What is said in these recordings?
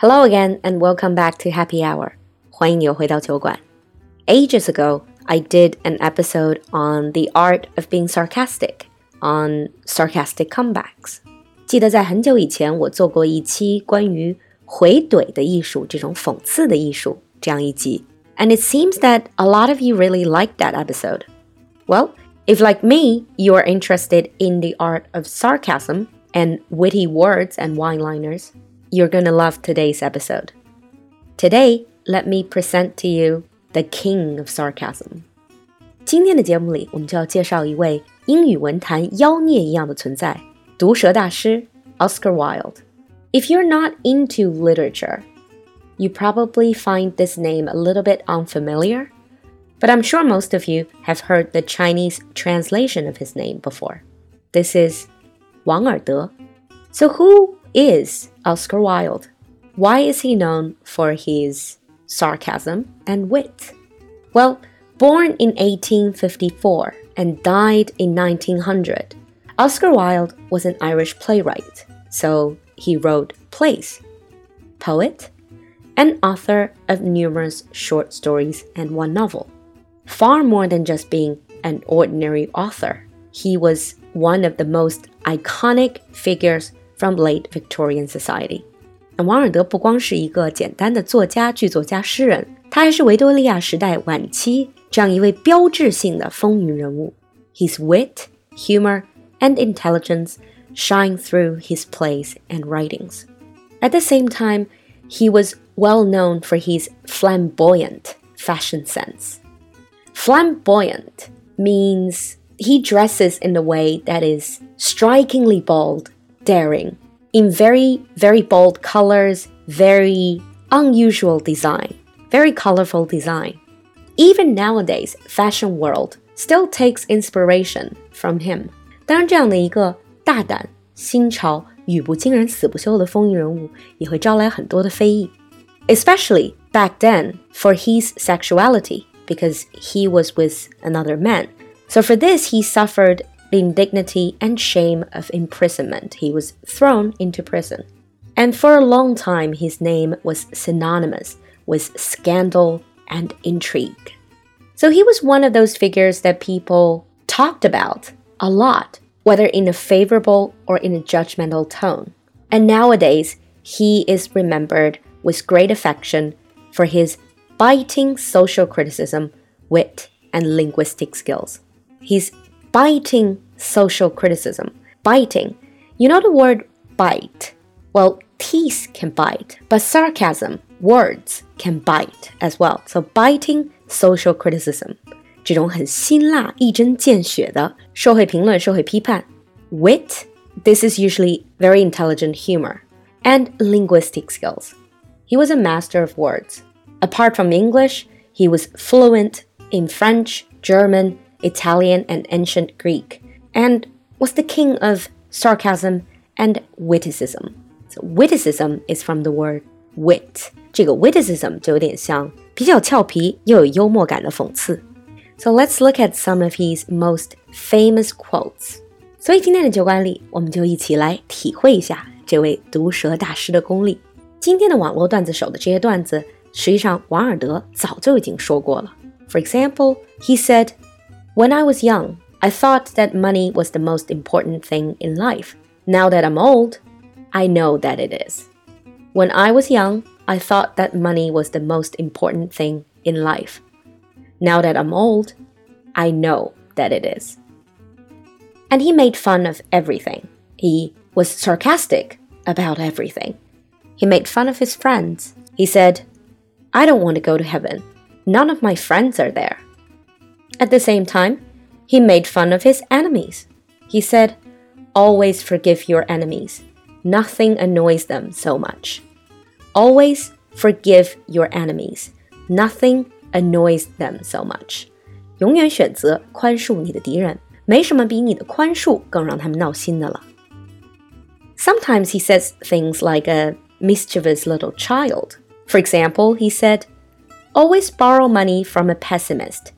Hello again and welcome back to Happy Hour. 欢迎又回到酒馆. Ages ago, I did an episode on the art of being sarcastic, on sarcastic comebacks. 记得在很久以前，我做过一期关于回怼的艺术，这种讽刺的艺术这样一集。And it seems that a lot of you really liked that episode. Well, if like me, you are interested in the art of sarcasm and witty words and one-liners, you're going to love today's episode. Today, let me present to you the king of sarcasm. 今天的节目里，我们就要介绍一位英语文坛妖孽一样的存在——毒舌大师 Oscar Wilde. If you're not into literature, you probably find this name a little bit unfamiliar, but I'm sure most of you have heard the Chinese translation of his name before. This is Wang Erde. So, who is Oscar Wilde? Why is he known for his sarcasm and wit? Well, born in 1854 and died in 1900, Oscar Wilde was an Irish playwright, so he wrote plays, poet, and author of numerous short stories and one novel. Far more than just being an ordinary author, he was one of the most iconic figures from late Victorian society. 王尔德不光是一个简单的作家、剧作家、诗人，他还是维多利亚时代晚期这样一位标志性的风云人物。His wit, humor, and intelligence shine through his plays and writings. At the same time, he was well known for his flamboyant fashion sense. Flamboyant means he dresses in a way that is strikingly bold daring in very, very bold colors, very unusual design, very colorful design. Even nowadays, fashion world still takes inspiration from him. 当然，这样的一个大胆、新潮、语不惊人死不休的风云人物，也会招来很多的非议。Especially back then for his sexuality, because he was with another man. So for this, he suffered the indignity and shame of imprisonment. He was thrown into prison. And for a long time, his name was synonymous with scandal and intrigue. So he was one of those figures that people talked about a lot, whether in a favorable or in a judgmental tone. And nowadays, he is remembered with great affection for his biting social criticism, wit, and linguistic skills. His biting social criticism. Biting. You know the word bite? Well, teeth can bite, but sarcasm, words can bite as well. So biting social criticism. 这种很辛辣、一针见血的社会评论、社会批判。Wit, this is usually very intelligent humor, and linguistic skills. He was a master of words. Apart from English, he was fluent in French, German, Italian, and ancient Greek, and was the king of sarcasm and witticism. So witticism is from the word wit. 这个 witticism 就有点像比较俏皮又有幽默感的讽刺。So let's look at some of his most famous quotes. 所以今天的酒馆里，我们就一起来体会一下这位毒舌大师的功力。今天的网络段子手的这些段子，实际上王尔德早就已经说过了。For example, he said. when I was young, I thought that money was the most important thing in life. Now that I'm old, I know that it is. When I was young, I thought that money was the most important thing in life. Now that I'm old, I know that it is. And he made fun of everything. He was sarcastic about everything. He made fun of his friends. He said, I don't want to go to heaven. None of my friends are there. At the same time, he made fun of his enemies. He said, Always forgive your enemies. Nothing annoys them so much. Always forgive your enemies. Nothing annoys them so much. 永远选择宽恕你的敌人，没什么比你的宽恕更让他们闹心的了。Sometimes he says things like a mischievous little child. For example, he said, Always borrow money from a pessimist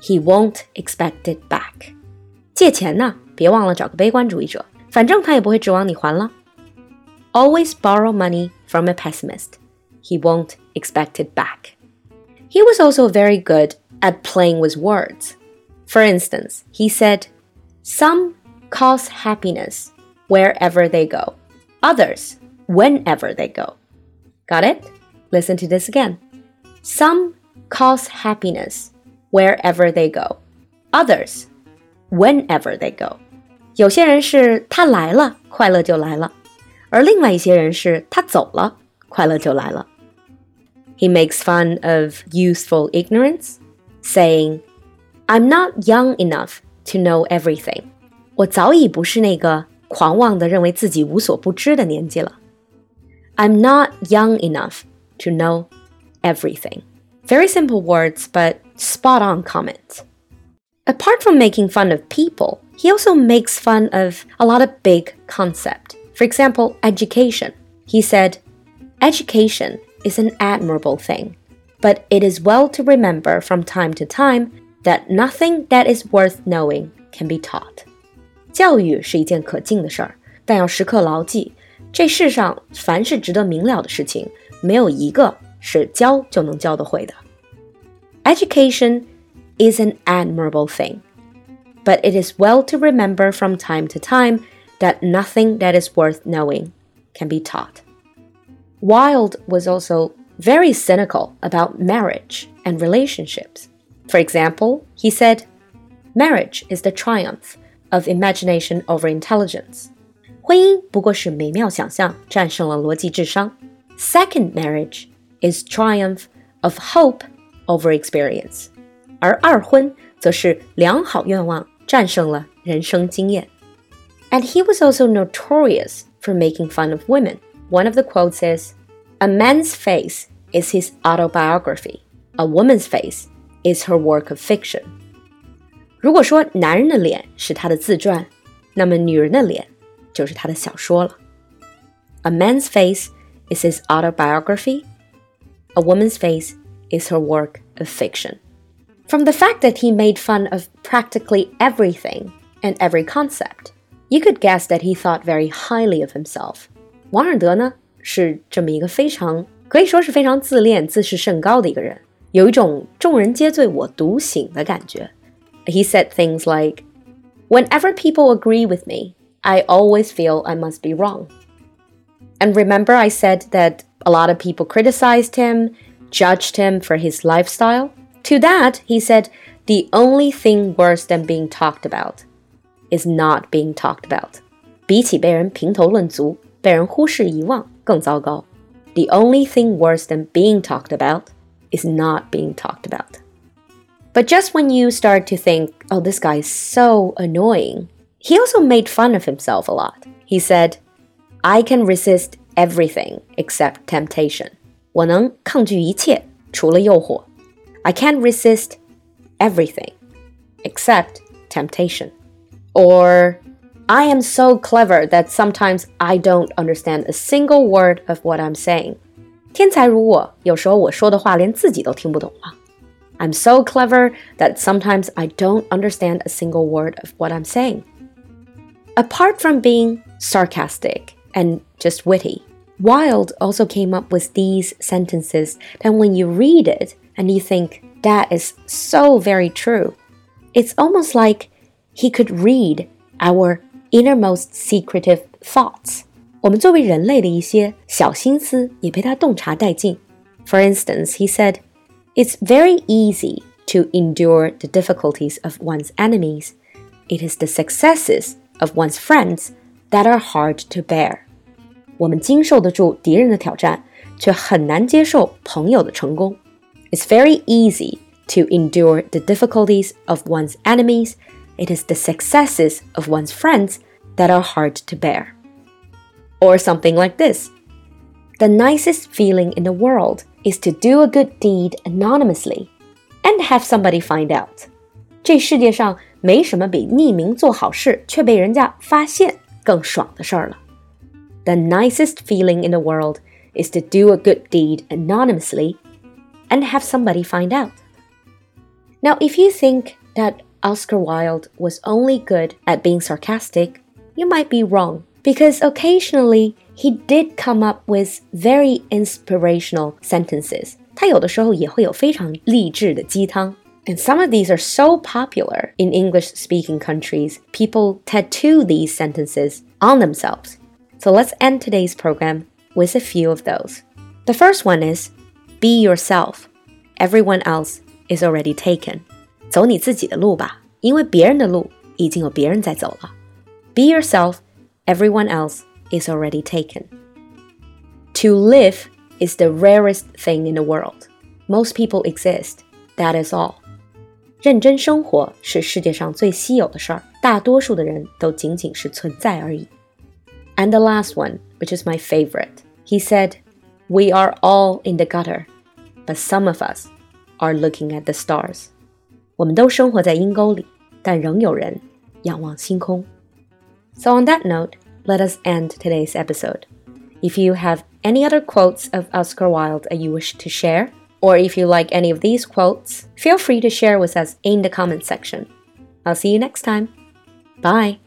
he won't expect it back。借钱呢，别忘了找个悲观主义者，反正他也不会指望你还了。 always borrow money from a pessimist. He won't expect it back. He was also very good at playing with words. For instance, he said, Some cause happiness wherever they go, others whenever they go. Got it? Listen to this again. Some cause happiness wherever they go, others whenever they go. 有些人是他来了，快乐就来了，而另外一些人是他走了，快乐就来了。He makes fun of youthful ignorance, saying, "I'm not young enough to know everything." 我早已不是那个狂妄的认为自己无所不知的年纪了。I'm not young enough to know everything. Very simple words, but spot on comments. Apart from making fun of people, he also makes fun of a lot of big concept. For example, education. He said, Education is an admirable thing, but it is well to remember from time to time that nothing that is worth knowing can be taught. 教育是一件可敬的事儿，但要时刻牢记，这世上凡是值得明了的事情，没有一个 是教就能教得会的。Education is an admirable thing, but it is well to remember from time to time that nothing that is worth knowing can be taught. Wilde was also very cynical about marriage and relationships. For example, he said, Marriage is the triumph of imagination over intelligence. 婚姻不过是美妙想象战胜了逻辑智商。Second marriage is triumph of hope over experience，而二婚则是良好愿望战胜了人生经验。And he was also notorious for making fun of women. One of the quotes is, "A man's face is his autobiography. A woman's face is her work of fiction." 如果说男人的脸是他的自传，那么女人的脸就是他的小说了。A man's face is his autobiography. A woman's face is her work of fiction. From the fact that he made fun of practically everything and every concept, you could guess that he thought very highly of himself. 王尔德呢是这么一个非常可以说是非常自恋、自视甚高的一个人，有一种众人皆醉我独醒的感觉。He said things like, "Whenever people agree with me, I always feel I must be wrong." And remember, I said that a lot of people criticized him, judged him for his lifestyle. To that, he said, the only thing worse than being talked about is not being talked about. 比起被人评头论足、被人忽视遗忘更糟糕。The only thing worse than being talked about is not being talked about. But just when you start to think, oh, this guy is so annoying, he also made fun of himself a lot. He said, I can resist everything except temptation. 我能抗拒一切，除了诱惑。I can't resist everything except temptation. Or I am so clever that sometimes I don't understand a single word of what I'm saying. 天才如我，有时候我说的话连自己都听不懂了。I'm so clever that sometimes I don't understand a single word of what I'm saying. Apart from being sarcastic and just witty, Wilde also came up with these sentences that when you read it and you think, that is so very true, it's almost like he could read our innermost secretive thoughts. 我们作为人类的一些小心思也被他洞察殆尽。For instance, he said, "It's very easy to endure the difficulties of one's enemies. It is the successes of one's friends that are hard to bear." 我们经受得住敌人的挑战，却很难接受朋友的成功。It's very easy to endure the difficulties of one's enemies. It is the successes of one's friends that are hard to bear. Or something like this The nicest feeling in the world is to do a good deed anonymously and have somebody find out. 这世界上没什么比匿名做好事却被人家发现 更爽的事儿了。the nicest feeling in the world is to do a good deed anonymously and have somebody find out. Now, if you think that Oscar Wilde was only good at being sarcastic, you might be wrong. because occasionally he did come up with very inspirational sentences. 他有的时候也会有非常励志的鸡汤。 and some of these are so popular in English speaking countries, people tattoo these sentences on themselves. So let's end today's program with a few of those. The first one is Be yourself. Everyone else is already taken. 走你自己的路吧，因为别人的路已经有别人在走了。Be yourself. Everyone else is already taken. To live is the rarest thing in the world. Most people exist. That is all. 认真生活是世界上最稀有的事儿，大多数的人都仅仅是存在而已。And the last one, which is my favorite, he said, We are all in the gutter, but some of us are looking at the stars. 我们都生活在阴沟里，但仍有人仰望星空。So on that note, let us end today's episode. If you have any other quotes of Oscar Wilde that you wish to share, or if you like any of these quotes, feel free to share with us in the comment section. I'll see you next time. Bye.